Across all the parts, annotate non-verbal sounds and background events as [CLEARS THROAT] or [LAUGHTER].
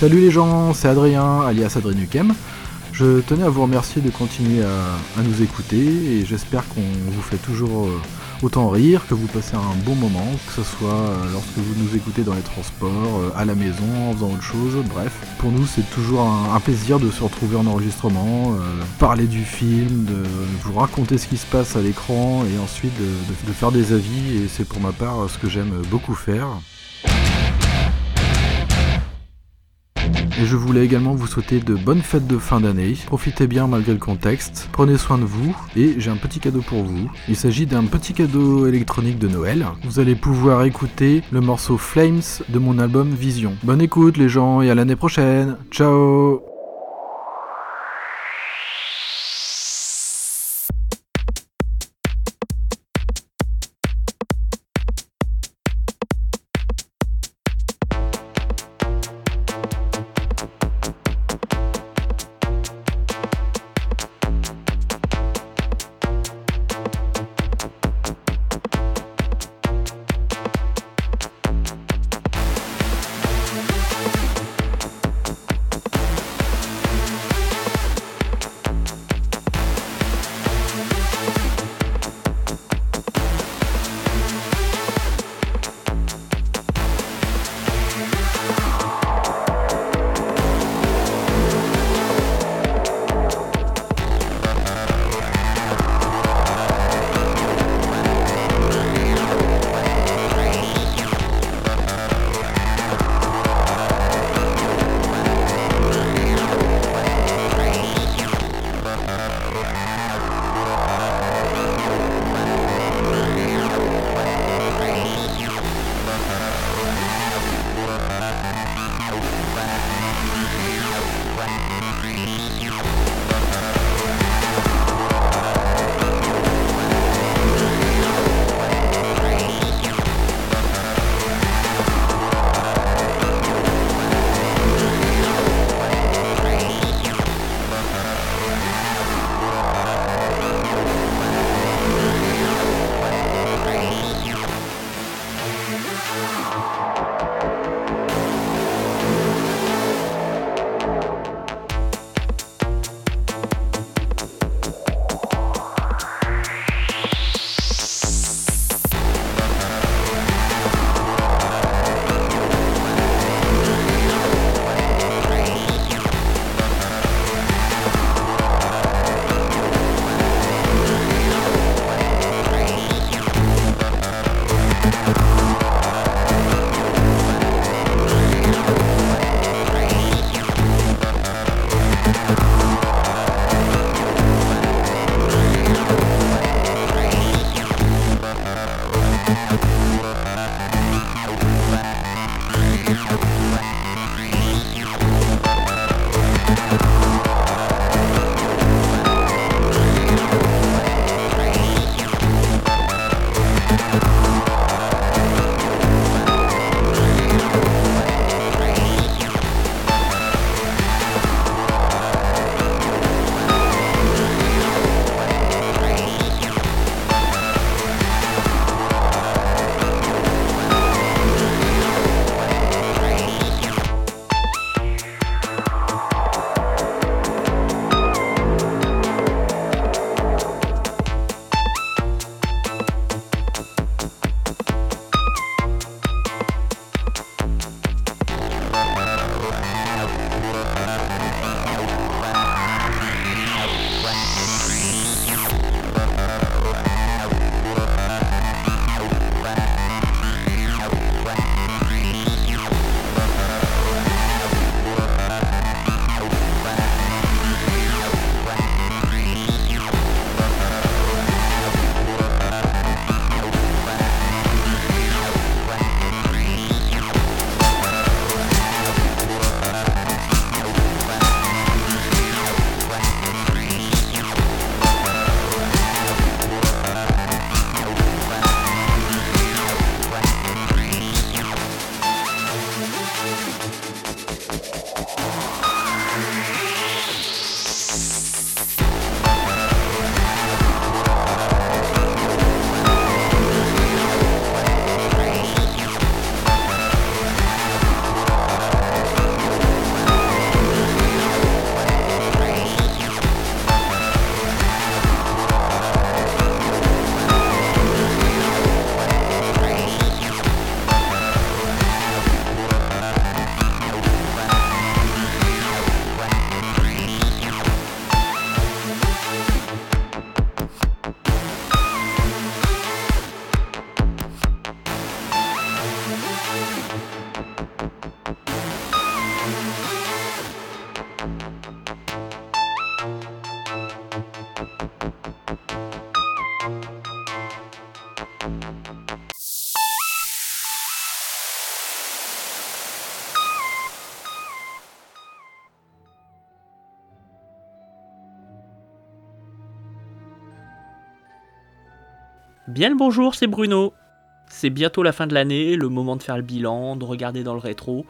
Salut les gens, c'est Adrien, alias Adrien Je tenais à vous remercier de continuer à, nous écouter et j'espère qu'on vous fait toujours euh, autant rire, que vous passez un bon moment, que ce soit euh, lorsque vous nous écoutez dans les transports, euh, à la maison, en faisant autre chose, bref. Pour nous, c'est toujours un, plaisir de se retrouver en enregistrement, parler du film, de vous raconter ce qui se passe à l'écran et ensuite de faire des avis et c'est pour ma part ce que j'aime beaucoup faire. Et je voulais également vous souhaiter de bonnes fêtes de fin d'année. Profitez bien malgré le contexte. Prenez soin de vous. Et j'ai un petit cadeau pour vous. Il s'agit d'un petit cadeau électronique de Noël. Vous allez pouvoir écouter le morceau Flames de mon album Vision. Bonne écoute les gens et à l'année prochaine. Ciao Bien le bonjour, c'est Bruno. C'est bientôt la fin de l'année, le moment de faire le bilan, de regarder dans le rétro.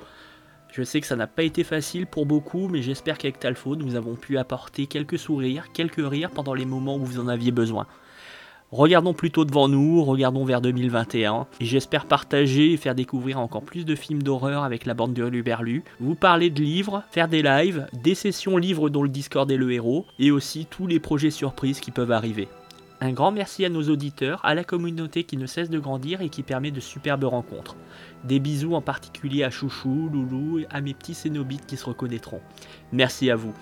Je sais que ça n'a pas été facile pour beaucoup, mais j'espère qu'avec Talfo, nous avons pu apporter quelques sourires, quelques rires pendant les moments où vous en aviez besoin. Regardons plutôt devant nous, regardons vers 2021, et j'espère partager et faire découvrir encore plus de films d'horreur avec la bande de Luberlu, vous parler de livres, faire des lives, des sessions livres dont le Discord est le héros, et aussi tous les projets surprises qui peuvent arriver. Un grand merci à nos auditeurs, à la communauté qui ne cesse de grandir et qui permet de superbes rencontres. Des bisous en particulier à Chouchou, Loulou et à mes petits Cénobites qui se reconnaîtront. Merci à vous.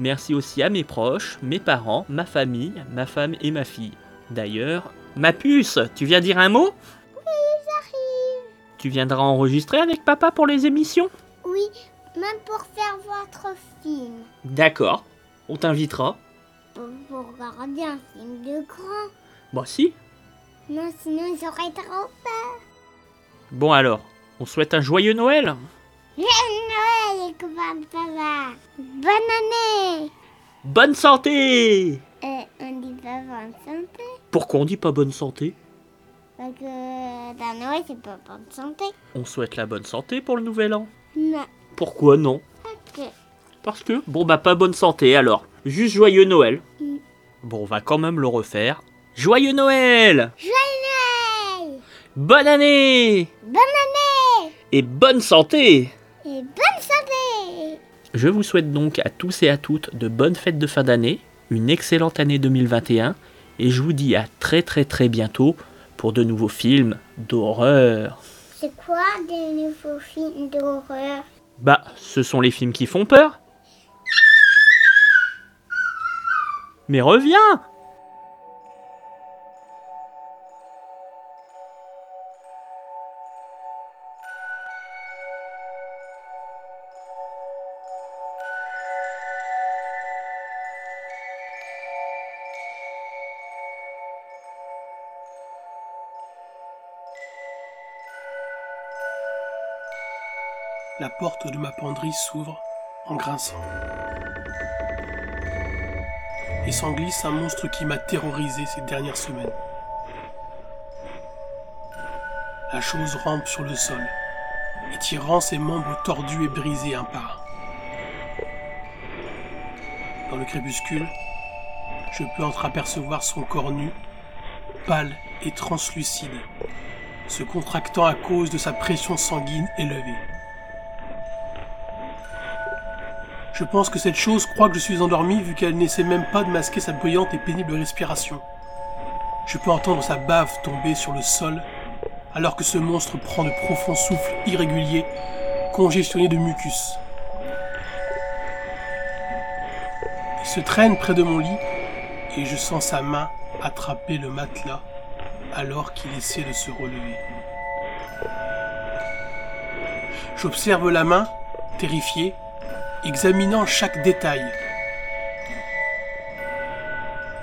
Merci aussi à mes proches, mes parents, ma famille, ma femme et ma fille. D'ailleurs, ma puce, tu viens dire un mot? Oui, j'arrive. Tu viendras enregistrer avec papa pour les émissions? Oui, même pour faire votre film. D'accord, on t'invitera. Pour, pour regarder un film de grand. Bah si. Non, sinon j'aurais trop peur. Bon alors, on souhaite un joyeux Noël Joyeux Noël, papa. Bonne année. Bonne santé Euh, on dit pas bonne santé. Pourquoi on dit pas bonne santé? Parce que dans Noël, c'est pas bonne santé. On souhaite la bonne santé pour le nouvel an. Non. Pourquoi non? Ok. Parce que, bon bah pas bonne santé alors. Juste joyeux Noël. Mm. Bon, on va quand même le refaire. Joyeux Noël Joyeux Noël. Bonne année Bonne année. Et bonne santé Et bonne santé. Je vous souhaite donc à tous et à toutes de bonnes fêtes de fin d'année, une excellente année 2021, et je vous dis à très très très bientôt pour de nouveaux films d'horreur. C'est quoi des nouveaux films d'horreur? Bah, ce sont les films qui font peur. Mais reviens La porte de ma penderie s'ouvre en grinçant. Et s'en glisse un monstre qui m'a terrorisé ces dernières semaines. La chose rampe sur le sol, étirant ses membres tordus et brisés un par un. Dans le crépuscule, je peux entreapercevoir son corps nu, pâle et translucide, se contractant à cause de sa pression sanguine élevée. Je pense que cette chose croit que je suis endormi vu qu'elle n'essaie même pas de masquer sa bruyante et pénible respiration. Je peux entendre sa bave tomber sur le sol alors que ce monstre prend de profonds souffles irréguliers, congestionnés de mucus. Il se traîne près de mon lit et je sens sa main attraper le matelas alors qu'il essaie de se relever. J'observe la main, terrifié, examinant chaque détail.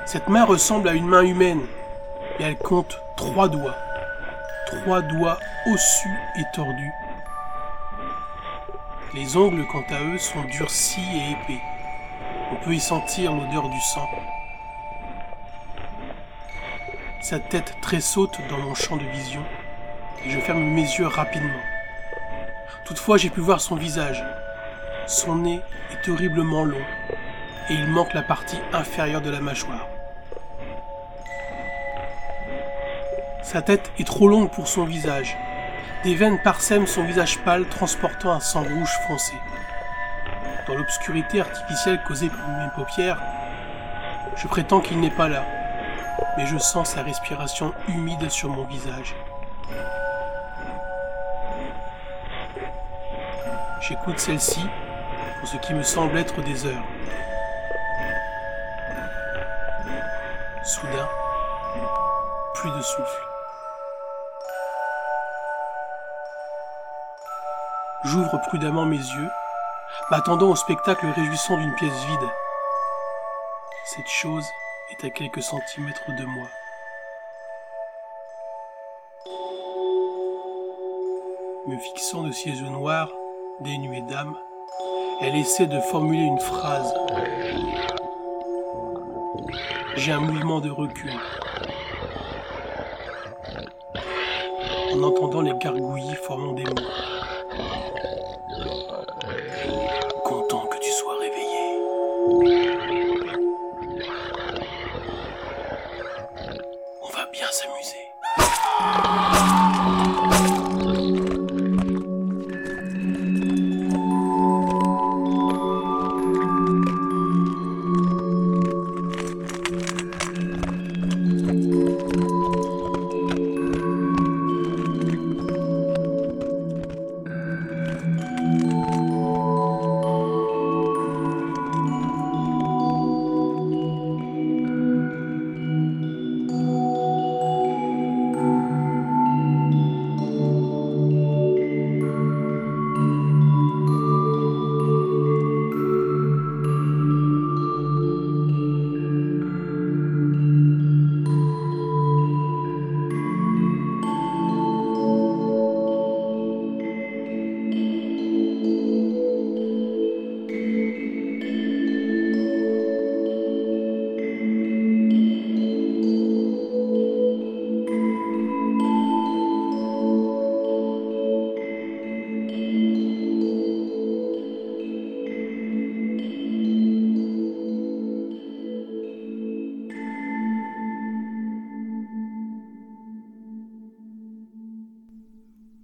Cette main ressemble à une main humaine, et elle compte trois doigts. Trois doigts ossus et tordus. Les ongles, quant à eux, sont durcis et épais. On peut y sentir l'odeur du sang. Sa tête tressaute dans mon champ de vision, et je ferme mes yeux rapidement. Toutefois, j'ai pu voir son visage, son nez est horriblement long et il manque la partie inférieure de la mâchoire. Sa tête est trop longue pour son visage. Des veines parsèment son visage pâle transportant un sang rouge foncé. Dans l'obscurité artificielle causée par mes paupières, je prétends qu'il n'est pas là, mais je sens sa respiration humide sur mon visage. J'écoute celle-ci pour ce qui me semble être des heures. Soudain, plus de souffle. J'ouvre prudemment mes yeux, m'attendant au spectacle réjouissant d'une pièce vide. Cette chose est à quelques centimètres de moi. Me fixant de ses yeux noirs, dénués d'âme, elle essaie de formuler une phrase. J'ai un mouvement de recul. En entendant les gargouillis formant des mots.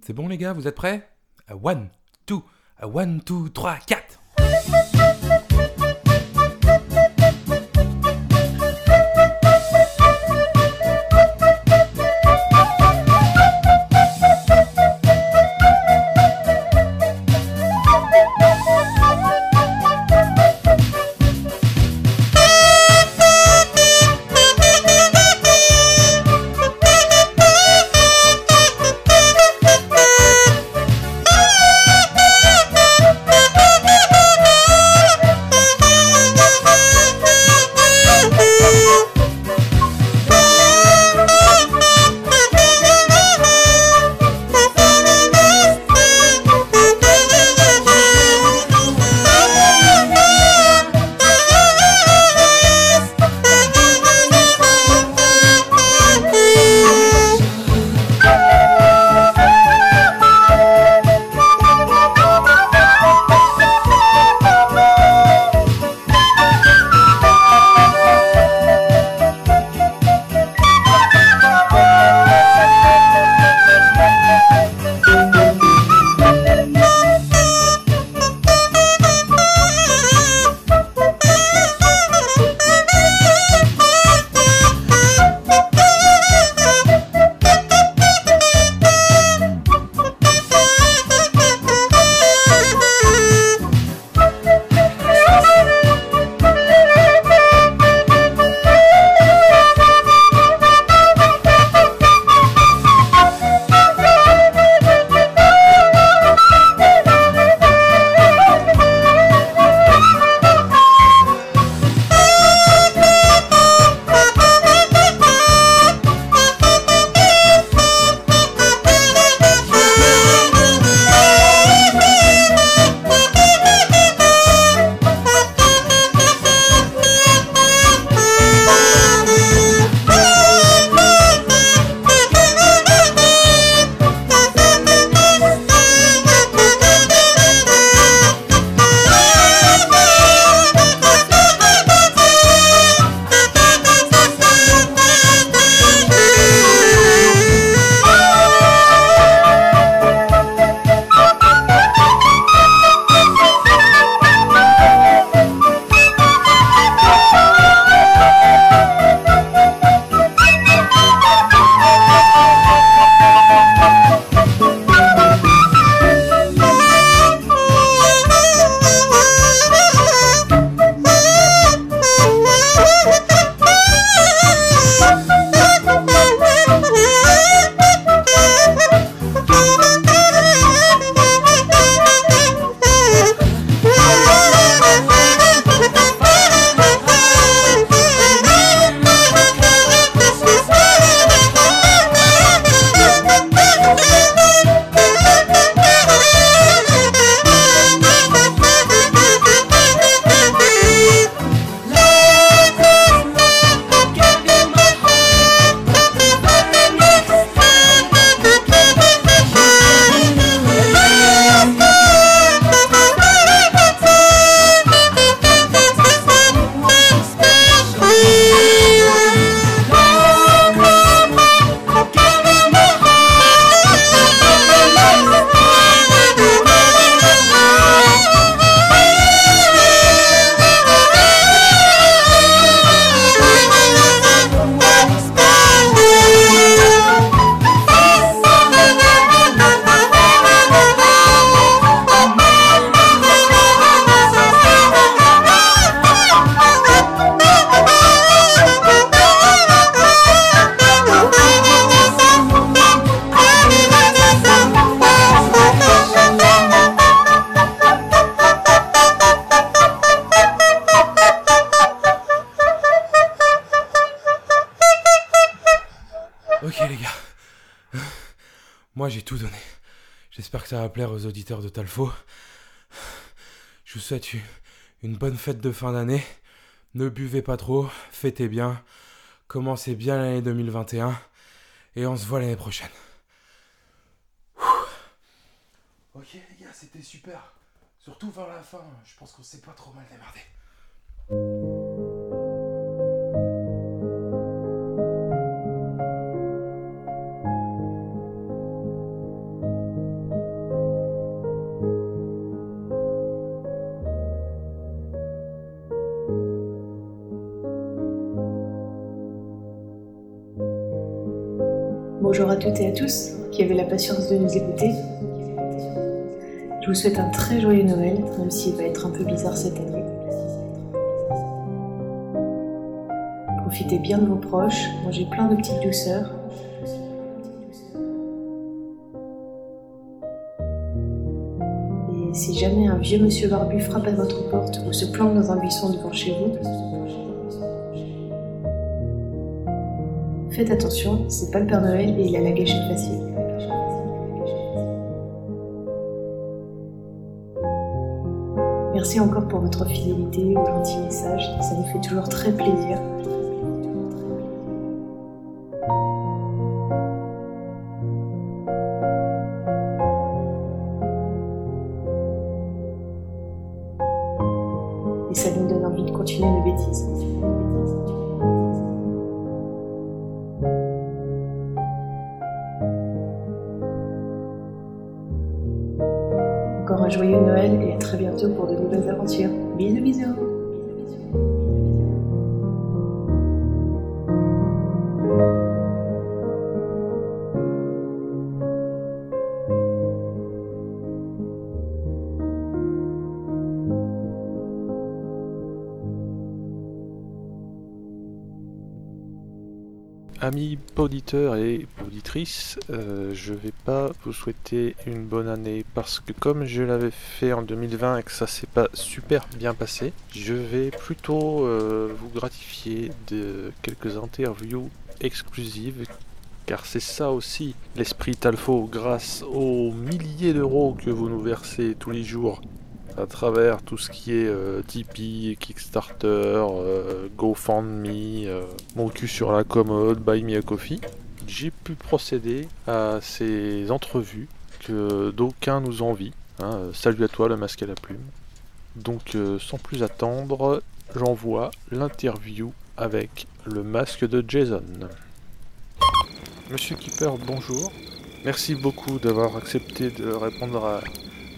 C'est bon les gars, vous êtes prêts? 1, 2, 1, 2, 3, 4 souhaite une- une bonne fête de fin d'année. Ne buvez pas trop, fêtez bien, commencez bien l'année 2021 et on se voit l'année prochaine. Toutes et à tous qui avez la patience de nous écouter. Je vous souhaite un très joyeux Noël, même s'il va être un peu bizarre cette année. Profitez bien de vos proches, mangez plein de petites douceurs. Et si jamais un vieux monsieur barbu frappe à votre porte ou se plante dans un buisson devant chez vous, Faites attention, c'est pas le Père Noël et il a la gâchette facile. Merci encore pour votre fidélité aux gentils messages, ça nous fait toujours très plaisir. Et auditrices, euh, je vais pas vous souhaiter une bonne année parce que comme je l'avais fait en 2020 et que ça s'est pas super bien passé, je vais plutôt euh, vous gratifier de quelques interviews exclusives car c'est ça aussi l'esprit Talfo grâce aux milliers d'euros que vous nous versez tous les jours à travers tout ce qui est euh, Tipeee, Kickstarter, euh, GoFundMe, euh, mon cul sur la commode, Buy Me a Coffee, j'ai pu procéder à ces entrevues que d'aucuns nous envient. hein. Salut à toi le masque à la plume. Donc sans plus attendre, j'envoie l'interview avec le masque de Jason. Monsieur Keeper, bonjour. Merci beaucoup d'avoir accepté de répondre à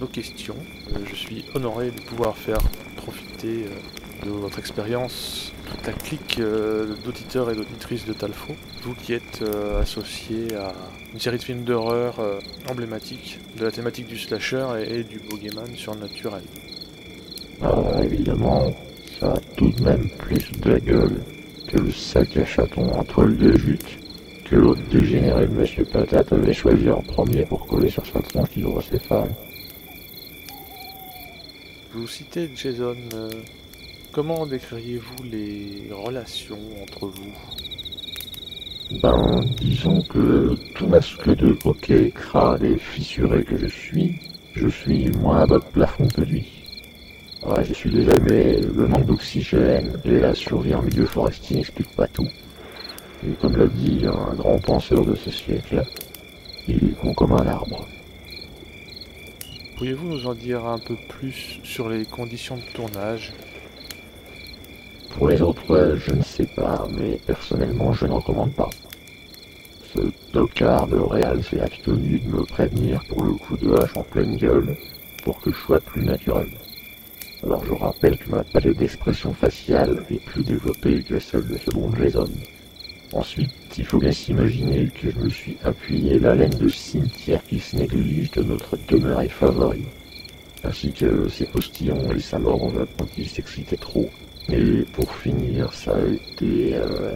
nos questions. Euh, je suis honoré de pouvoir faire profiter euh, de votre expérience toute la clique euh, d'auditeurs et d'auditrices de Talfo, vous qui êtes euh, associé à une série de films d'horreur emblématiques de la thématique du slasher et, du boogeyman surnaturel. Ah, évidemment, ça a tout de même plus de la gueule que le sac à chaton entre le deux jutes que l'autre dégénéré Monsieur Patate avait choisi en premier pour coller sur sa tronche hydrocéphale. Vous citez Jason, euh, comment décririez-vous les relations entre vous? Ben, disons que tout masque de coquet, crade et fissuré que je suis, je suis moins à bas de plafond que lui. Ouais, je suis déjà, mais le manque d'oxygène et la survie en milieu forestier n'expliquent pas tout. Et comme l'a dit un grand penseur de ce siècle, il est con comme un arbre. Pourriez-vous nous en dire un peu plus sur les conditions de tournage? Pour les autres, ouais, je ne sais pas, mais personnellement, je ne recommande pas. Ce tocard de Réal s'est abstenu de me prévenir pour le coup de hache en pleine gueule, pour que je sois plus naturel. Alors je rappelle que ma palette d'expression faciale est plus développée que celle de ce bon Jason. Ensuite, il faut bien s'imaginer que je me suis appuyé la laine de cimetière qui se néglige de notre demeure favori, ainsi que ses postillons et sa morve quand il s'excitait trop. Et pour finir, ça a été euh,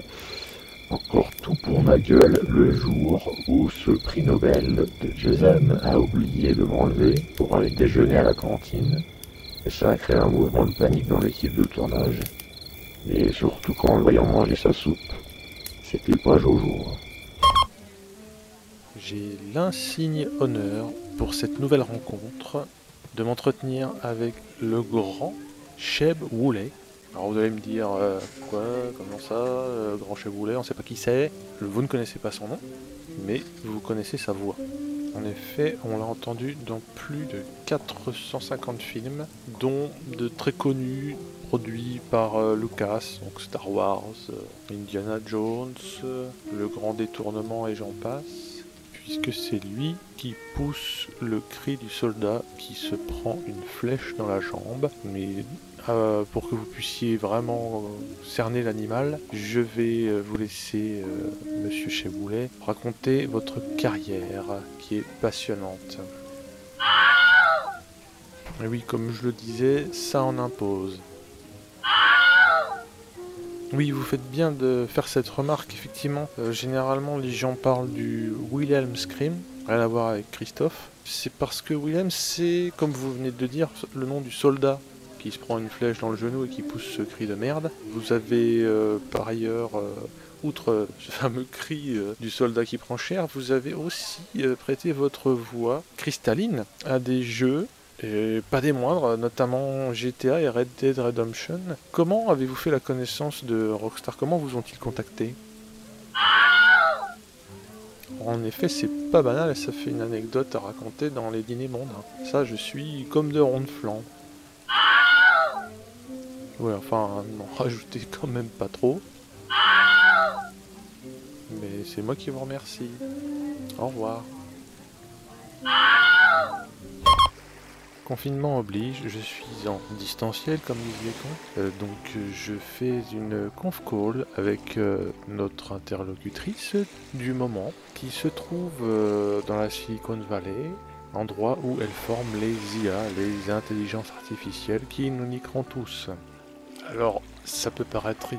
encore tout pour ma gueule le jour où ce prix Nobel de Jason a oublié de m'enlever pour aller déjeuner à la cantine. Et ça a créé un mouvement de panique dans l'équipe de tournage. Et surtout quand le voyant manger sa soupe. C'était pas Jojo. j'ai l'insigne honneur pour cette nouvelle rencontre de m'entretenir avec le grand Cheb Woolley. Alors vous allez me dire euh, quoi, comment ça, euh, grand Cheb Woolley, on sait pas qui c'est, vous ne connaissez pas son nom, mais vous connaissez sa voix. En effet, on l'a entendu dans plus de 450 films, dont de très connus produits par euh, Lucas, donc Star Wars, euh, Indiana Jones, euh, Le Grand Détournement et j'en passe, puisque c'est lui qui pousse le cri du soldat qui se prend une flèche dans la jambe. Mais pour que vous puissiez vraiment cerner l'animal, je vais vous laisser, Monsieur Cheboulet, raconter votre carrière qui est passionnante. Et oui, comme je le disais, ça en impose. Oui, vous faites bien de faire cette remarque, effectivement. Euh, généralement, les gens parlent du Wilhelm Scream, rien à voir avec Christophe. C'est parce que Wilhelm, c'est, comme vous venez de dire, le nom du soldat qui se prend une flèche dans le genou et qui pousse ce cri de merde. Vous avez euh, par ailleurs, euh, outre ce fameux cri du soldat qui prend cher, vous avez aussi prêté votre voix cristalline à des jeux et pas des moindres, notamment GTA et Red Dead Redemption. Comment avez-vous fait la connaissance de Rockstar? Comment vous ont-ils contacté? En effet, c'est pas banal et ça fait une anecdote à raconter dans les dîners mondains. Ça, je suis comme de ronde flanc. Ouais, enfin, n'en [LAUGHS] rajoutez quand même pas trop. Mais c'est moi qui vous remercie. Au revoir. Confinement oblige, je suis en distanciel comme disait on. Euh, donc je fais une conf call avec euh, notre interlocutrice du moment qui se trouve euh, dans la Silicon Valley, endroit où elle forme les IA, les intelligences artificielles qui nous niqueront tous. Alors ça peut paraître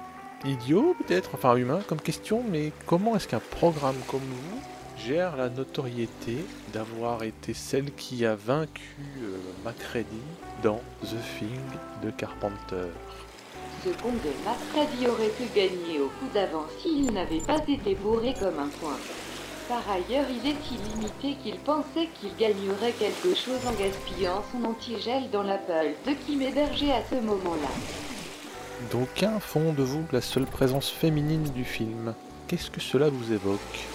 idiot peut-être, enfin humain comme question, mais comment est-ce qu'un programme comme vous gère la notoriété d'avoir été celle qui a vaincu euh, Macready dans The Thing de Carpenter. Second de Macready aurait pu gagner au coup d'avance s'il n'avait pas été bourré comme un coin. Par ailleurs, il est illimité qu'il pensait qu'il gagnerait quelque chose en gaspillant son antigel dans l'Apple de qui m'hébergeait à ce moment-là. D'aucuns font de vous la seule présence féminine du film. Qu'est-ce que cela vous évoque?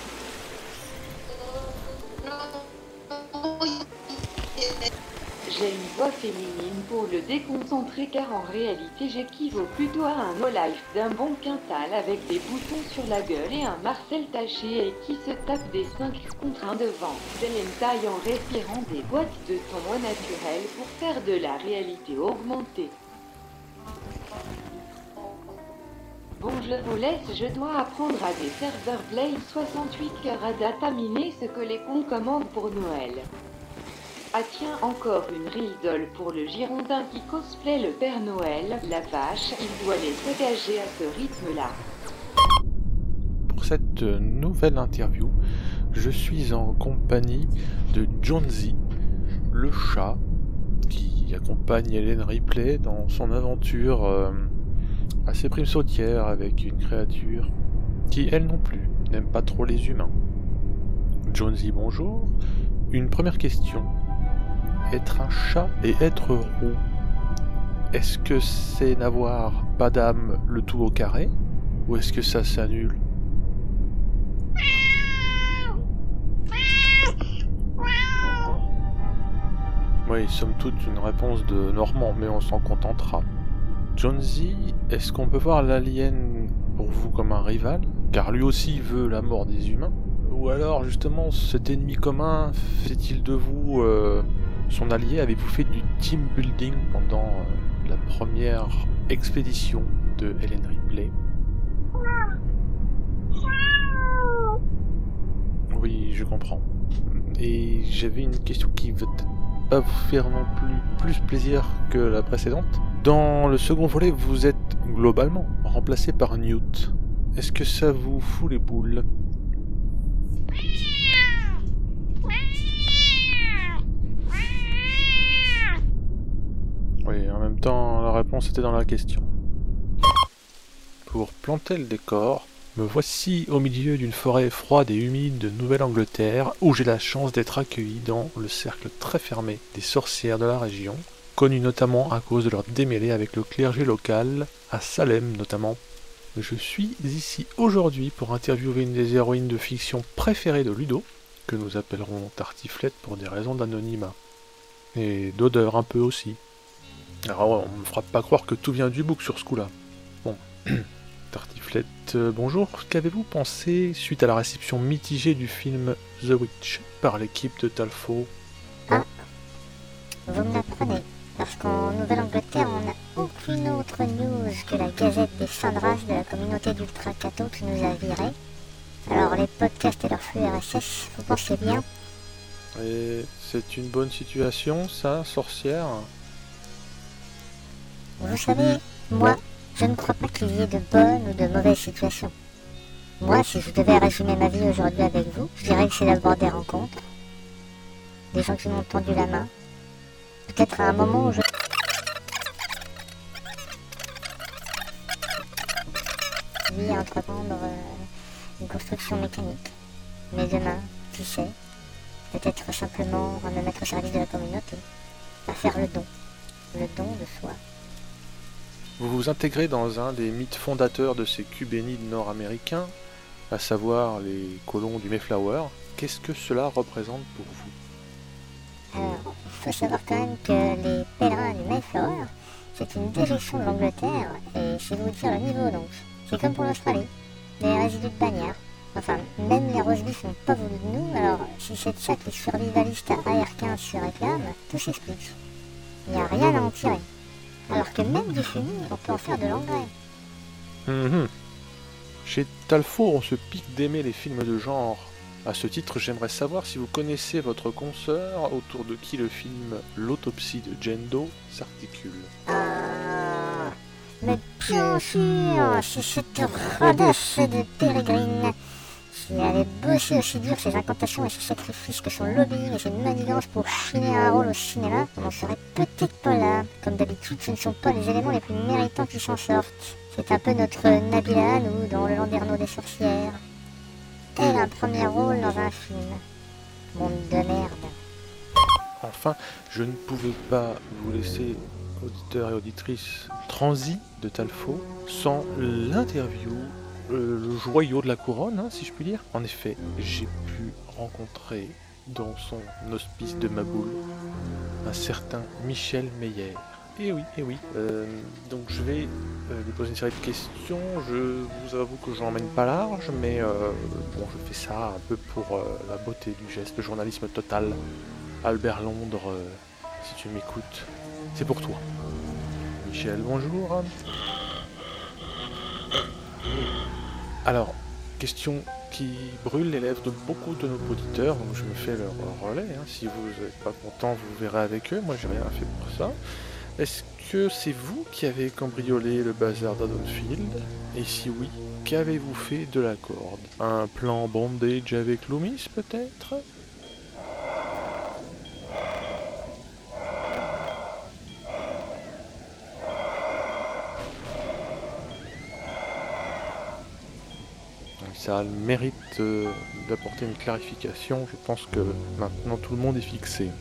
J'ai une voix féminine pour le déconcentrer car en réalité j'équivaut plutôt à un no-life d'un bon quintal avec des boutons sur la gueule et un Marcel taché et qui se tape des 5 contre un devant. Hélène taille en respirant des boîtes de son au naturel pour faire de la réalité augmentée. Bon, je vous laisse, je dois apprendre à des serveurs Blaze 68 cœurs à data miner ce que les cons commandent pour Noël. Tiens, encore une ridole pour le Girondin qui cosplay le Père Noël, la vache, il doit les sagager à ce rythme-là. Pour cette nouvelle interview, je suis en compagnie de Jonesy, le chat, qui accompagne Hélène Ripley dans son aventure euh, assez prime sautière avec une créature qui, elle non plus, n'aime pas trop les humains. Jonesy, bonjour. Une première question. Être un chat et être roux, est-ce que c'est n'avoir pas d'âme le tout au carré Ou est-ce que ça s'annule? Oui, somme toute une réponse de Normand, mais on s'en contentera. Jonesy, est-ce qu'on peut voir l'alien pour vous comme un rival? Car lui aussi veut la mort des humains. Ou alors, justement, cet ennemi commun fait-il de vous euh, son allié Avez-vous fait du team building pendant euh, la première expédition de Helen Ripley? Oui, je comprends. Et j'avais une question qui va pas vous faire non plus plus plaisir que la précédente. Dans le second volet, vous êtes globalement remplacé par Newt. Est-ce que ça vous fout les boules? Oui, en même temps, la réponse était dans la question. Pour planter le décor, Me voici au milieu d'une forêt froide et humide de Nouvelle-Angleterre, où j'ai la chance d'être accueilli dans le cercle très fermé des sorcières de la région, connues notamment à cause de leur démêlés avec le clergé local, à Salem notamment. Je suis ici aujourd'hui pour interviewer une des héroïnes de fiction préférées de Ludo, que nous appellerons Tartiflette pour des raisons d'anonymat. Et d'odeur un peu aussi. Alors on me fera pas croire que tout vient du bouc sur ce coup-là. Bon. [CLEARS THROAT] Tartiflette, euh, bonjour. Qu'avez-vous pensé suite à la réception mitigée du film The Witch par l'équipe de Talfo? Vous me l'apprenez. Parce qu'en Nouvelle-Angleterre, on n'a aucune autre news que la gazette des race de la communauté d'Ultra Cato qui nous a virés. Alors les podcasts et leurs flux RSS, vous pensez bien? Et c'est une bonne situation, ça, sorcière? Vous savez, moi, je ne crois pas qu'il y ait de bonnes ou de mauvaises situations. Moi, si je devais résumer ma vie aujourd'hui avec vous, je dirais que c'est d'abord des rencontres, des gens qui m'ont tendu la main, peut-être à un moment où je... à entreprendre euh, une construction mécanique. Mais demain, qui sait, peut-être simplement à me mettre au service de la communauté, à faire le don, le don de soi. Vous vous intégrez dans un des mythes fondateurs de ces cubénides nord-américains, à savoir les colons du Mayflower. Qu'est-ce que cela représente pour vous? Il faut savoir quand même que les pèlerins du Mayflower, c'est une déjection de l'Angleterre, et c'est vous dire le niveau donc. C'est comme pour l'Australie, des résidus de bagnards. Enfin, même les Rosebys n'ont pas voulu de nous, alors si c'est de ça que les survivalistes à AR-15 se réclament, tout s'explique. Il n'y a rien à en tirer. Alors que même du fumier, on peut en faire de l'engrais. Mhm. Chez Talfo, on se pique d'aimer les films de genre. À ce titre, j'aimerais savoir si vous connaissez votre consoeur autour de qui le film L'autopsie de Jane Doe s'articule. Ah, mais bien sûr, c'est cette radasse de Pérégrine qui allait bosser aussi dur ses incantations et ses sacrifices que son lobbying et ses manigances pour chiner un rôle au cinéma, on n'en serait peut-être pas là. Comme d'habitude, ce ne sont pas les éléments les plus méritants qui s'en sortent. C'est un peu notre Nabila, nous, dans Le Landerneau des sorcières. Elle un premier rôle dans un film. Monde de merde. Enfin, je ne pouvais pas vous laisser, auditeurs et auditrices, transi de Talfo, sans l'interview, euh, le joyau de la couronne, hein, si je puis dire. En effet, j'ai pu rencontrer dans son hospice de Maboul un certain Michel Meyer. Et oui, et oui. Euh, donc je vais euh, lui poser une série de questions. Je vous avoue que je n'emmène pas large, mais bon, je fais ça un peu pour la beauté du geste, le journalisme total. Albert Londres, si tu m'écoutes, c'est pour toi. Michel, bonjour. Alors, question qui brûle les lèvres de beaucoup de nos auditeurs, donc je me fais leur relais. hein. Si vous n'êtes pas content, vous verrez avec eux. Moi, j'ai rien fait pour ça. Est-ce que c'est vous qui avez cambriolé le bazar d'Adonfield Et si oui, qu'avez-vous fait de la corde? Un plan bondage avec Loomis, peut-être? Ça le mérite euh, d'apporter une clarification. Je pense que maintenant tout le monde est fixé.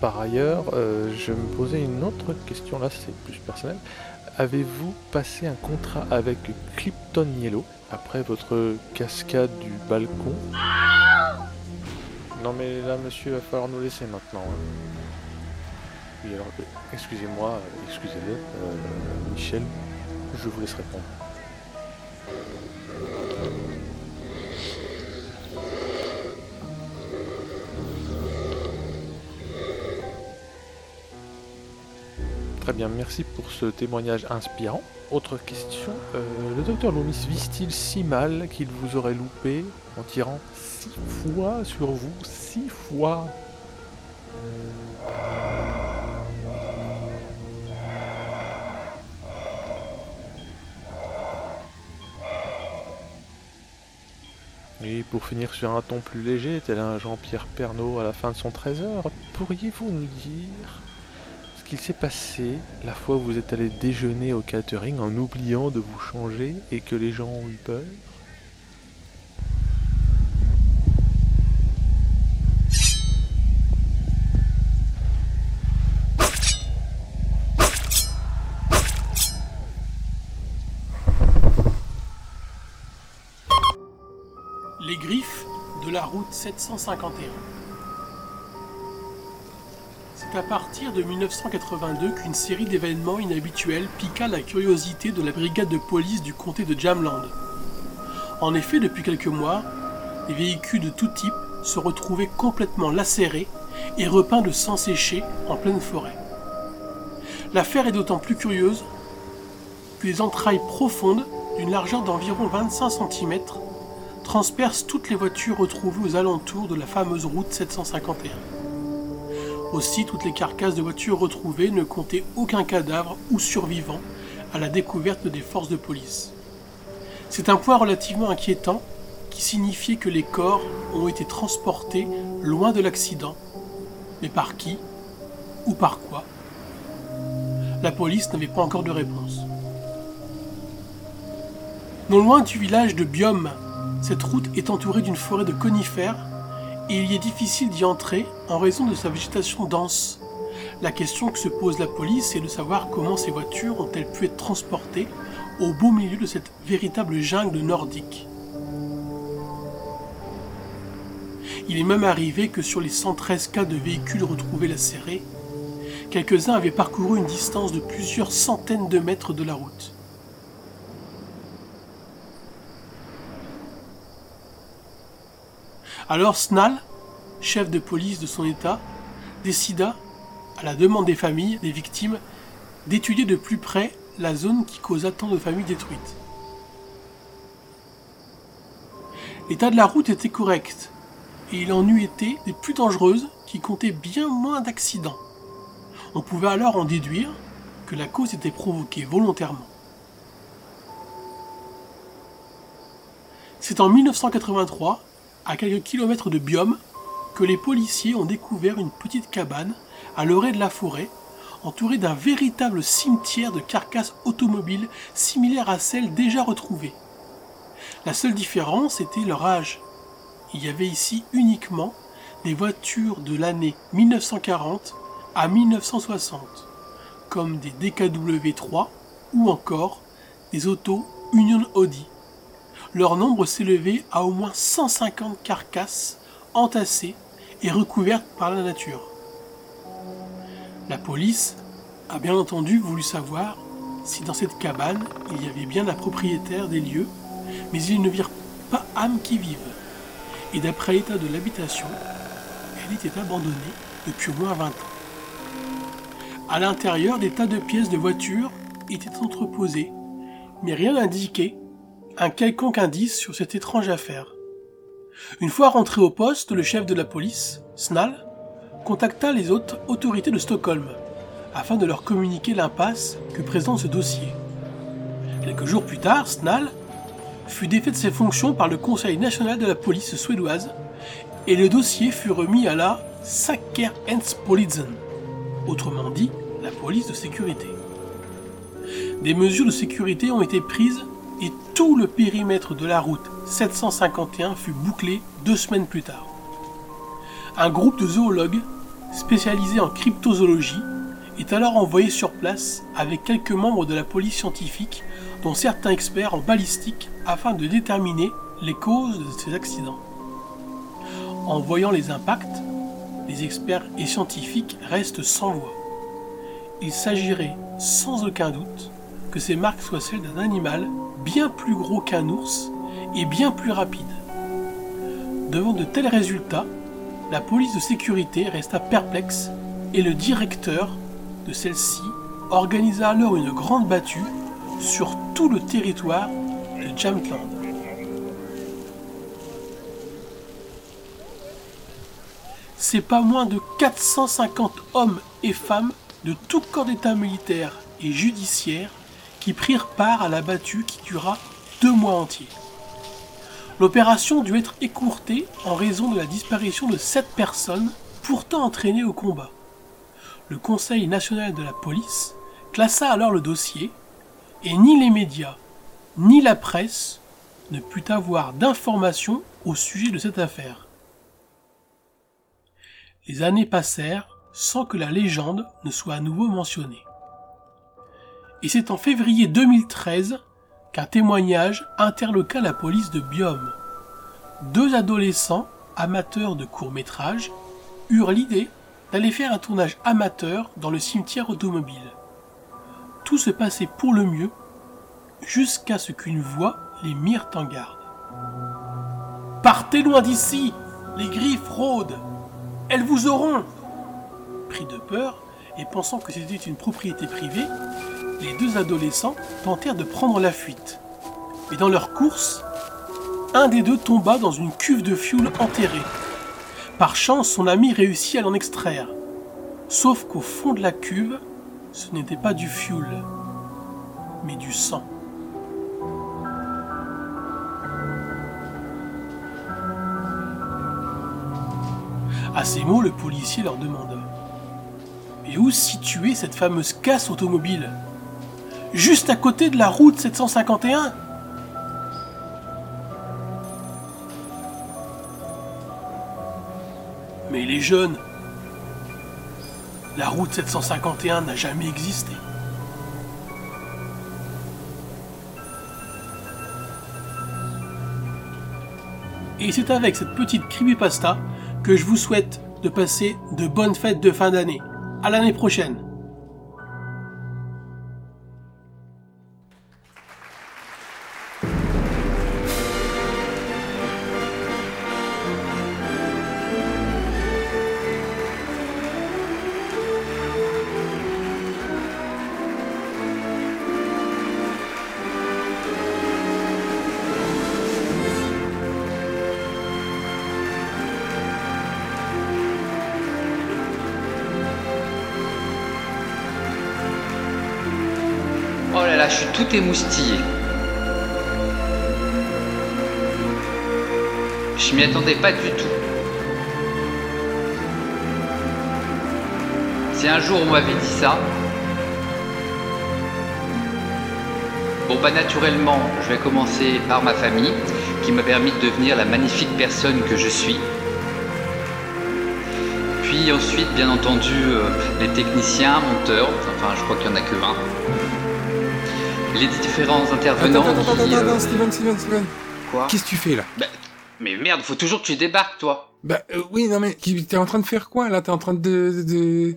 Par ailleurs, euh, je me posais une autre question là, c'est plus personnel. Avez-vous passé un contrat avec Krypton Yellow après votre cascade du balcon? Non mais là monsieur, il va falloir nous laisser maintenant. hein. Oui alors, euh, excusez-moi, excusez-le, Michel, je vous laisse répondre. Très bien, merci pour ce témoignage inspirant. Autre question, euh, le docteur Loomis vit-il si mal qu'il vous aurait loupé en tirant six fois sur vous Six fois? Et pour finir sur un ton plus léger, tel un Jean-Pierre Pernaud à la fin de son trésor, pourriez-vous nous dire qu'il s'est passé la fois où vous êtes allé déjeuner au catering en oubliant de vous changer et que les gens ont eu peur? Les griffes de la route 751. À partir de 1982 qu'une série d'événements inhabituels piqua la curiosité de la brigade de police du comté de Jamland. En effet, depuis quelques mois, les véhicules de tout type se retrouvaient complètement lacérés et repeints de sang séché en pleine forêt. L'affaire est d'autant plus curieuse que les entrailles profondes, d'une largeur d'environ 25 cm, transpercent toutes les voitures retrouvées aux alentours de la fameuse route 751. Aussi, toutes les carcasses de voitures retrouvées ne comptaient aucun cadavre ou survivant à la découverte des forces de police. C'est un point relativement inquiétant qui signifiait que les corps ont été transportés loin de l'accident. Mais par qui Ou par quoi? La police n'avait pas encore de réponse. Non loin du village de Biome, cette route est entourée d'une forêt de conifères il y est difficile d'y entrer en raison de sa végétation dense. La question que se pose la police est de savoir comment ces voitures ont-elles pu être transportées au beau milieu de cette véritable jungle nordique. Il est même arrivé que sur les 113 cas de véhicules retrouvés lacérés, quelques-uns avaient parcouru une distance de plusieurs centaines de mètres de la route. Alors Snall, chef de police de son État, décida, à la demande des familles des victimes, d'étudier de plus près la zone qui causa tant de familles détruites. L'état de la route était correct, et il en eût été des plus dangereuses qui comptaient bien moins d'accidents. On pouvait alors en déduire que la cause était provoquée volontairement. C'est en 1983 à quelques kilomètres de Biome, que les policiers ont découvert une petite cabane à l'orée de la forêt, entourée d'un véritable cimetière de carcasses automobiles similaires à celles déjà retrouvées. La seule différence était leur âge. Il y avait ici uniquement des voitures de l'année 1940 à 1960, comme des DKW3 ou encore des autos Union Audi leur nombre s'élevait à au moins 150 carcasses entassées et recouvertes par la nature. La police a bien entendu voulu savoir si dans cette cabane il y avait bien la propriétaire des lieux, mais ils ne virent pas âme qui vive. Et d'après l'état de l'habitation, elle était abandonnée depuis au moins 20 ans. À l'intérieur, des tas de pièces de voitures étaient entreposées, mais rien n'indiquait un quelconque indice sur cette étrange affaire. Une fois rentré au poste, le chef de la police, Snall, contacta les autres autorités de Stockholm afin de leur communiquer l'impasse que présente ce dossier. Quelques jours plus tard, Snall fut défait de ses fonctions par le Conseil national de la police suédoise et le dossier fut remis à la Säkerhetspolisen, autrement dit la police de sécurité. Des mesures de sécurité ont été prises et tout le périmètre de la route 751 fut bouclé deux semaines plus tard. Un groupe de zoologues spécialisés en cryptozoologie est alors envoyé sur place avec quelques membres de la police scientifique, dont certains experts en balistique, afin de déterminer les causes de ces accidents. En voyant les impacts, les experts et scientifiques restent sans voix. Il s'agirait sans aucun doute que ces marques soient celles d'un animal bien plus gros qu'un ours et bien plus rapide. Devant de tels résultats, la police de sécurité resta perplexe et le directeur de celle-ci organisa alors une grande battue sur tout le territoire de Jamtland. C'est pas moins de 450 hommes et femmes de tout corps d'état militaire et judiciaire qui prirent part à la battue qui dura deux mois entiers. L'opération dut être écourtée en raison de la disparition de sept personnes pourtant entraînées au combat. Le Conseil national de la police classa alors le dossier et ni les médias ni la presse ne put avoir d'informations au sujet de cette affaire. Les années passèrent sans que la légende ne soit à nouveau mentionnée. Et c'est en février 2013 qu'un témoignage interloqua la police de Biome. Deux adolescents, amateurs de courts-métrages, eurent l'idée d'aller faire un tournage amateur dans le cimetière automobile. Tout se passait pour le mieux, jusqu'à ce qu'une voix les mire en garde. Partez loin d'ici, les griffes rôdent, elles vous auront. Pris de peur et pensant que c'était une propriété privée, les deux adolescents tentèrent de prendre la fuite. Mais dans leur course, un des deux tomba dans une cuve de fioul enterrée. Par chance, son ami réussit à l'en extraire. Sauf qu'au fond de la cuve, ce n'était pas du fioul, mais du sang. À ces mots, le policier leur demanda Mais où situait cette fameuse casse automobile? Juste à côté de la route 751 Mais les jeunes, la route 751 n'a jamais existé. Et c'est avec cette petite creepypasta que je vous souhaite de passer de bonnes fêtes de fin d'année. À l'année prochaine. Tout émoustillé. Je m'y attendais pas du tout. Si un jour on m'avait dit ça, bon bah naturellement, je vais commencer par ma famille, qui m'a permis de devenir la magnifique personne que je suis. Puis ensuite, bien entendu, euh, les techniciens, monteurs, enfin je crois qu'il y en a que 20 les différents intervenants. Attends, attends, attends, qui, attends, euh, Steven, Steven, Steven. Quoi? Qu'est-ce que tu fais là? Bah, Mais merde, faut toujours que tu débarques, toi. Bah euh, oui, non mais t'es en train de faire quoi là? T'es en train de... de...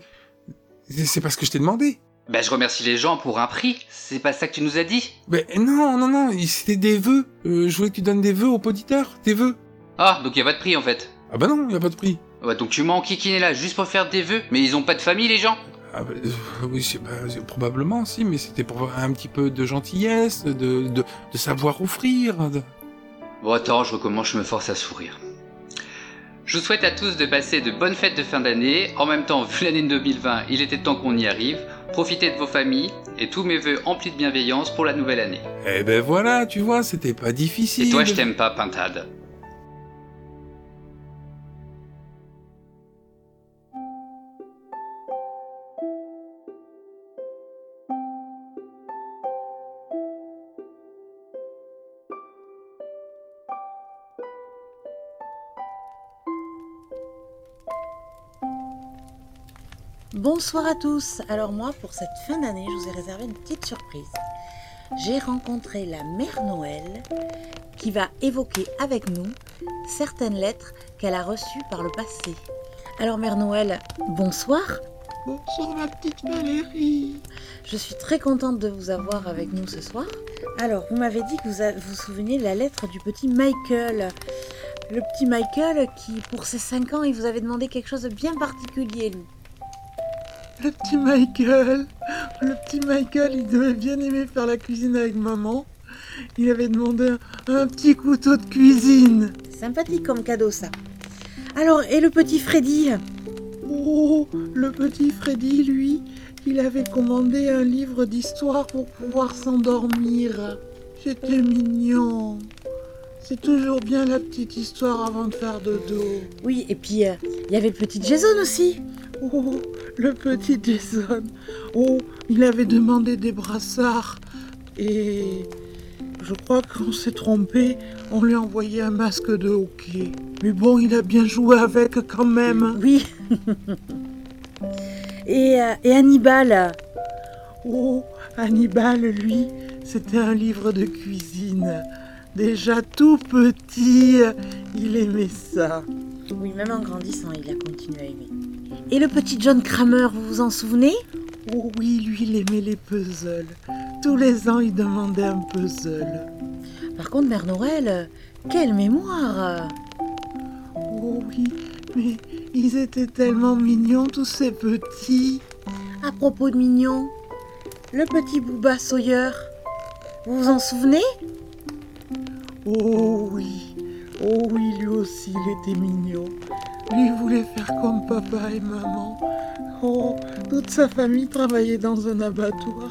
C'est pas ce que je t'ai demandé. Bah, je remercie les gens pour un prix. C'est pas ça que tu nous as dit? Ben non, non, non, c'était des vœux. Euh, je voulais que tu donnes des vœux aux auditeurs, des vœux. Ah, donc y a pas de prix en fait. Ah bah non, y a pas de prix. Ouais, donc tu m'as enquiquiné là juste pour faire des vœux. Mais ils ont pas de famille, les gens? Ah bah, euh, oui, bah, probablement si, mais c'était pour un petit peu de gentillesse, de, de, de savoir offrir. de- Bon, attends, je recommence, je me force à sourire. Je vous souhaite à tous de passer de bonnes fêtes de fin d'année. En même temps, vu l'année 2020, il était temps qu'on y arrive. Profitez de vos familles et tous mes vœux emplis de bienveillance pour la nouvelle année. Eh ben voilà, tu vois, c'était pas difficile. Et toi, je t'aime pas, Pintade. Bonsoir à tous. Alors moi, pour cette fin d'année, je vous ai réservé une petite surprise. J'ai rencontré la mère Noël qui va évoquer avec nous certaines lettres qu'elle a reçues par le passé. Alors mère Noël, bonsoir. Bonsoir ma petite Valérie. Je suis très contente de vous avoir avec nous ce soir. Alors, vous m'avez dit que vous a- vous souvenez de la lettre du petit Michael. Le petit Michael qui, pour ses 5 ans, il vous avait demandé quelque chose de bien particulier, lui. Le petit Michael. Le petit Michael, il devait bien aimer faire la cuisine avec maman. Il avait demandé un, un petit couteau de cuisine. Sympathique comme cadeau, ça. Alors, et le petit Freddy? Oh, le petit Freddy, lui, il avait commandé un livre d'histoire pour pouvoir s'endormir. C'était mignon. C'est toujours bien la petite histoire avant de faire dodo. Oui, et puis, euh, il y avait le petit Jason aussi. Oh, le petit Jason. Oh, il avait demandé des brassards. Et je crois qu'on s'est trompé. On lui a envoyé un masque de hockey. Mais bon, il a bien joué avec quand même. Oui. et, euh, et Hannibal? Oh, Hannibal, lui, c'était un livre de cuisine. Déjà tout petit, il aimait ça. Oui, même en grandissant, il a continué à aimer. Et le petit John Kramer, vous vous en souvenez? Oh oui, lui, il aimait les puzzles. Tous les ans, il demandait un puzzle. Par contre, Mère Noël, quelle mémoire Oh oui, mais ils étaient tellement mignons, tous ces petits. À propos de mignons, le petit Booba Sawyer, vous vous en souvenez? Oh oui, oh oui, lui aussi, il était mignon. Lui voulait faire comme papa et maman. Oh, toute sa famille travaillait dans un abattoir.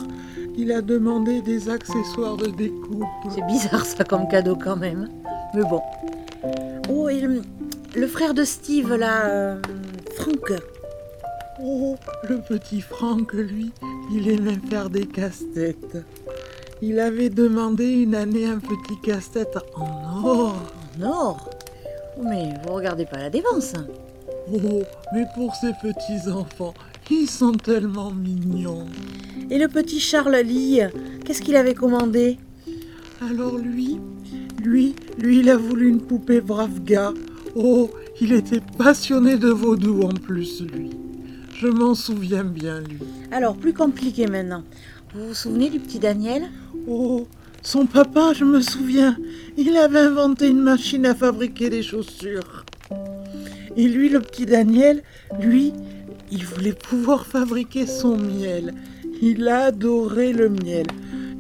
Il a demandé des accessoires de découpe. C'est bizarre ça comme cadeau quand même. Mais bon. Oh, et le, le frère de Steve, là, euh, Franck. Oh, le petit Franck, lui, il aimait faire des casse-têtes. Il avait demandé une année un petit casse-tête en or. Mais vous regardez pas la dépense. Oh, mais pour ces petits enfants, ils sont tellement mignons. Et le petit Charles Lee, qu'est-ce qu'il avait commandé? Alors lui, lui, lui, il a voulu une poupée brave gars. Oh, il était passionné de vaudou en plus, lui. Je m'en souviens bien, lui. Alors, plus compliqué maintenant. Vous vous souvenez du petit Daniel? Oh, son papa, je me souviens, il avait inventé une machine à fabriquer des chaussures. Et lui, le petit Daniel, lui, il voulait pouvoir fabriquer son miel. Il adorait le miel.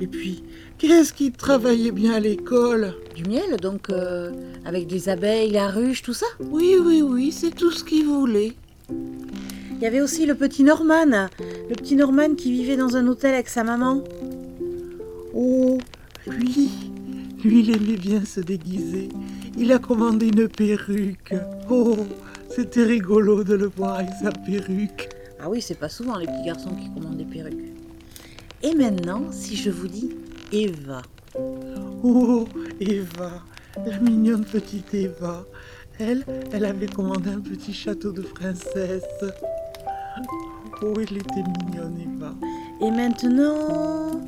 Et puis, qu'est-ce qu'il travaillait bien à l'école? Du miel, donc euh, avec des abeilles, la ruche, tout ça? Oui, oui, oui, c'est tout ce qu'il voulait. Il y avait aussi le petit Norman, le petit Norman qui vivait dans un hôtel avec sa maman. Oh, lui, lui, il aimait bien se déguiser. Il a commandé une perruque. Oh, c'était rigolo de le voir avec sa perruque. Ah oui, c'est pas souvent les petits garçons qui commandent des perruques. Et maintenant, si je vous dis Eva. Oh, Eva, la mignonne petite Eva. Elle, elle avait commandé un petit château de princesse. Oh, elle était mignonne, Eva. Et maintenant,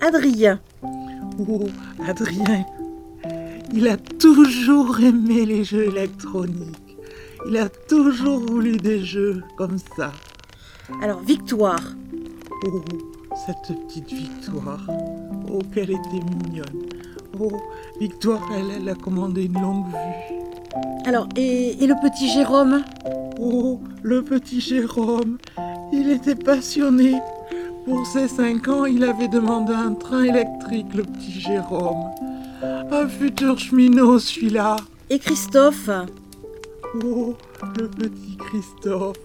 Adrien. Oh, Adrien, il a toujours aimé les jeux électroniques. Il a toujours voulu des jeux comme ça. Alors, Victoire. Oh, cette petite Victoire. Oh, qu'elle était mignonne. Oh, Victoire, elle, elle a commandé une longue vue. Alors, et, et le petit Jérôme? Oh, le petit Jérôme, il était passionné. Pour ses cinq ans, il avait demandé un train électrique, le petit Jérôme. Un futur cheminot, celui-là. Et Christophe? Oh, le petit Christophe.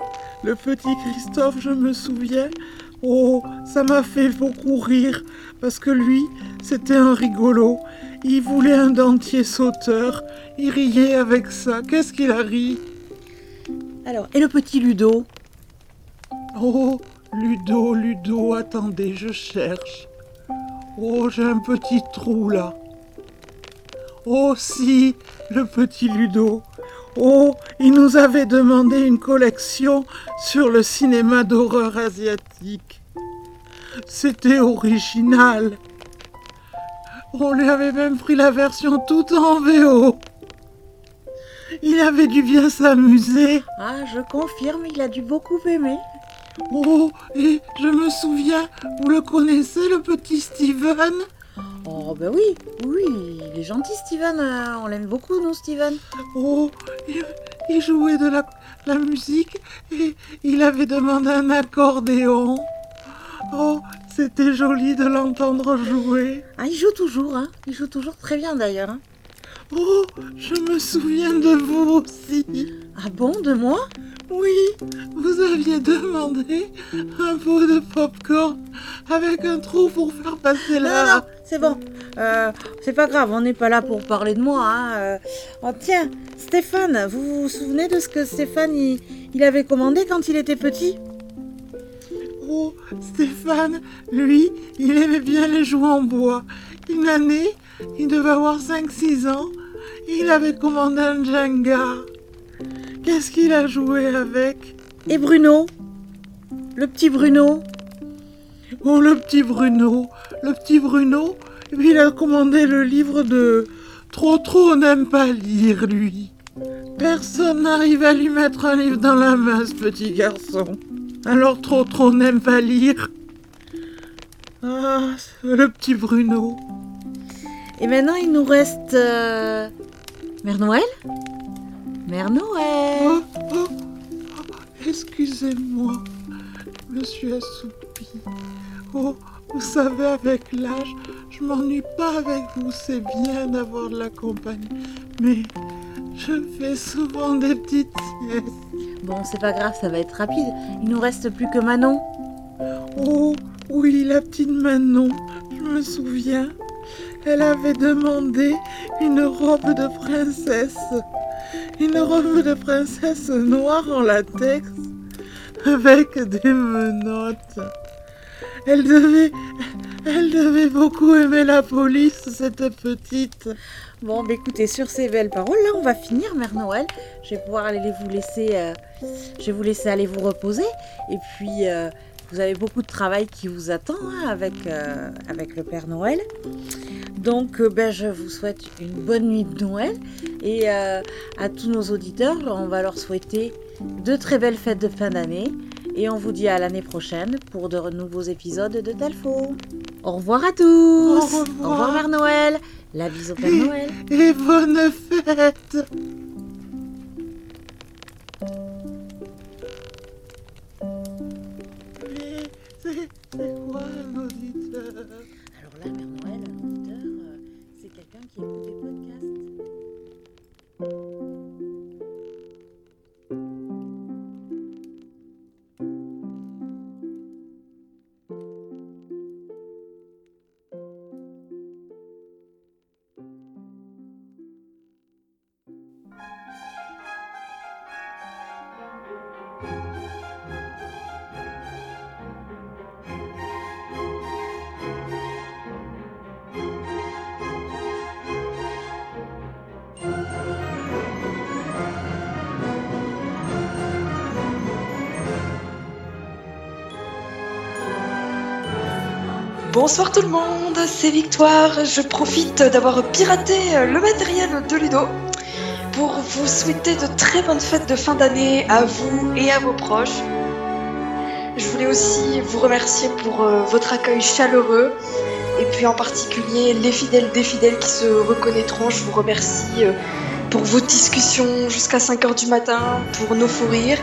Le petit Christophe, je me souviens. Oh, ça m'a fait beaucoup rire, parce que lui, c'était un rigolo. Il voulait un dentier sauteur. Il riait avec ça. Qu'est-ce qu'il a ri? Alors, et le petit Ludo? Oh, Ludo, Ludo, attendez, je cherche. Oh, j'ai un petit trou là. Oh si, le petit Ludo. Oh, il nous avait demandé une collection sur le cinéma d'horreur asiatique. C'était original. On lui avait même pris la version toute en VO. Il avait dû bien s'amuser. Ah, je confirme, il a dû beaucoup aimer. Oh, et je me souviens, vous le connaissez, le petit Steven? Oh, ben oui, oui, il est gentil, Steven. euh, On l'aime beaucoup, nous, Steven. Oh, il, il jouait de la, la musique et il avait demandé un accordéon. Oh, c'était joli de l'entendre jouer. Ah, il joue toujours, hein. Il joue toujours très bien, d'ailleurs. hein. Oh, je me souviens de vous aussi. Ah bon, de moi? Oui, vous aviez demandé un pot de popcorn avec un trou pour faire passer Non, la... non, c'est bon. Euh, c'est pas grave, on n'est pas là pour parler de moi. Hein. euh. Oh, tiens, Stéphane, vous vous souvenez de ce que Stéphane il, il avait commandé quand il était petit? Oh, Stéphane, lui, il aimait bien les jouets en bois. Une année, il devait avoir 5-6 ans, il avait commandé un Jenga. Qu'est-ce qu'il a joué avec? Et Bruno? Le petit Bruno? Oh, le petit Bruno, le petit Bruno, il a commandé le livre de Trop Trop n'aime pas lire, lui. Personne n'arrive à lui mettre un livre dans la main, ce petit garçon. Alors Trop Trop n'aime pas lire. Ah, le petit Bruno. Et maintenant, il nous reste. euh, Mère Noël? Mère Noël Oh, oh, oh, excusez-moi, je me suis assoupie. Oh, vous savez, avec l'âge, je m'ennuie pas avec vous, c'est bien d'avoir de la compagnie. Mais je fais souvent des petites siestes. Bon, c'est pas grave, ça va être rapide. Il nous reste plus que Manon. Oh, oui, la petite Manon, je me souviens. Elle avait demandé une robe de princesse. Une robe de princesse noire en latex avec des menottes. Elle devait, elle devait beaucoup aimer la police, cette petite. Bon, bah écoutez, sur ces belles paroles, là, on va finir, Mère Noël. Je vais pouvoir aller vous laisser, euh, je vais vous laisser aller vous reposer. Et puis, euh, vous avez beaucoup de travail qui vous attend hein, avec, euh, avec le Père Noël. Donc, euh, ben, je vous souhaite une bonne nuit de Noël. Et euh, à tous nos auditeurs, on va leur souhaiter de très belles fêtes de fin d'année. Et on vous dit à l'année prochaine pour de nouveaux épisodes de Talfo. Au revoir à tous. Au revoir. Au revoir, Mère Noël. La bise au Père Noël. Et bonne fête Bonsoir tout le monde, c'est Victoire. Je profite d'avoir piraté euh, le matériel de Ludo pour vous souhaiter de très bonnes fêtes de fin d'année à vous et à vos proches. Je voulais aussi vous remercier pour euh, votre accueil chaleureux et puis en particulier les fidèles des fidèles qui se reconnaîtront. Je vous remercie euh, pour vos discussions jusqu'à 5h du matin, pour nos fous rires.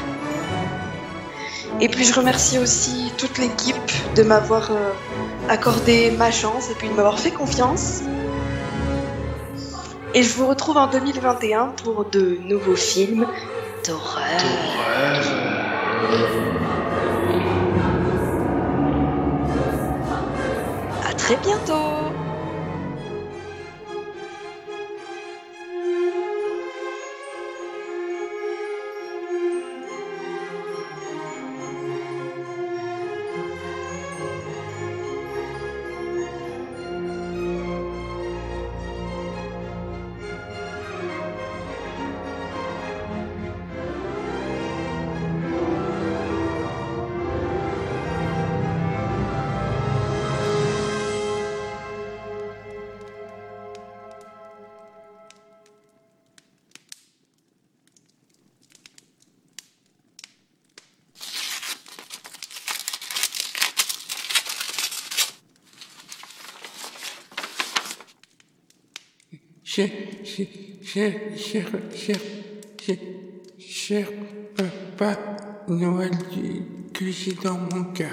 Et puis je remercie aussi toute l'équipe de m'avoir accordé ma chance et puis de m'avoir fait confiance. Et je vous retrouve en 2021 pour de nouveaux films d'horreur. À très bientôt Cher, papa Noël que j'ai dans mon cœur.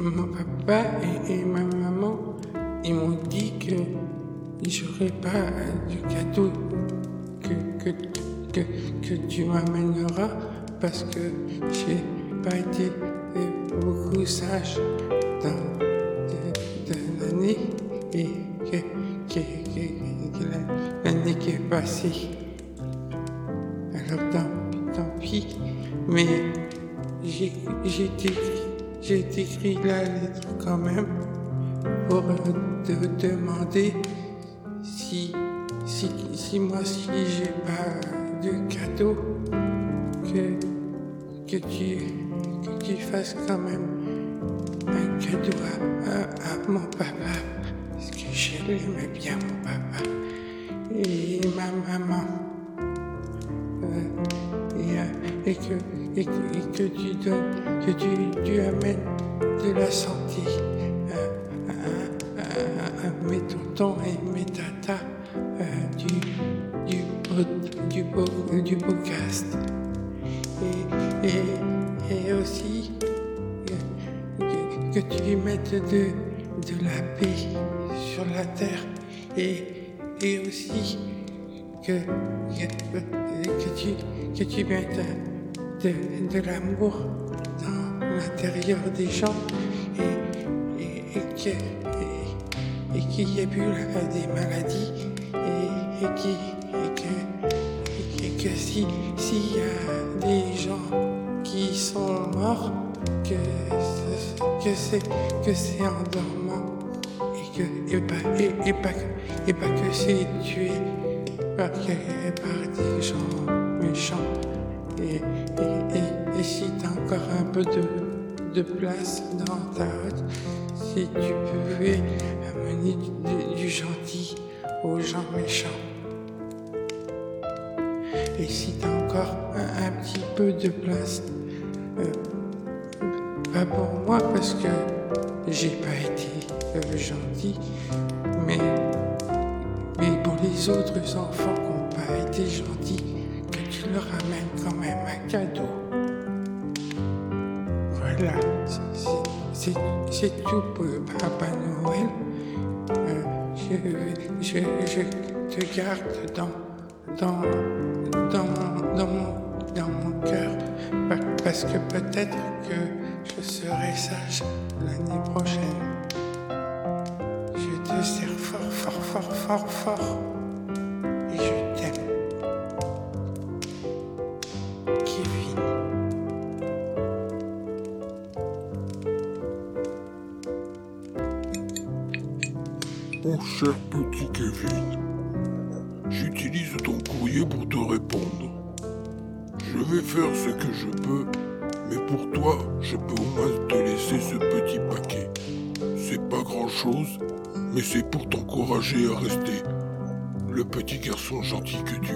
Mon papa et, ma maman, ils m'ont dit que j'aurais pas du cadeau que, que, que, que tu m'amèneras parce que j'ai pas été beaucoup sage dans de l'année que, que, que- que la- l'année qui est passée. tant, tant, tant pis. Mais j'ai écrit, la lettre quand même pour euh, te demander je l'aimais bien, mon papa. Et ma maman. Euh, et, euh, et que, et, que, tu donnes, que tu, tu amènes de la santé à, mes tontons et mes tatas euh, du, du, du, beau, du beau cast. Et, et, et aussi que, tu mettes de, de la paix sur la terre. Et, et aussi que, que, que tu, que tu mettes de, de l'amour dans l'intérieur des gens. Et, et, et qu'il n'y ait plus des maladies. Et, et, et que, et que, si s'il y a des gens qui sont morts, que, que c'est que c'est en et, pas, que- et pas que tué par, que- par des gens méchants. Et, et, et, si tu as encore un peu de, de place dans ta hôte, si tu pouvais amener du, du gentil aux gens méchants. Et si tu as encore un, petit peu de place, euh, pas pour moi parce que j'ai pas été gentil, les autres enfants qui n'ont pas été gentils, que tu leur amènes quand même un cadeau. Voilà, c'est- tout pour Papa Noël. Euh, je, te garde dans, dans, dans, dans, mon, dans mon cœur pa- parce que peut-être que je serai sage l'année prochaine. Je te serre fort, fort, fort, fort, fort. C'est pour t'encourager à rester le petit garçon gentil que tu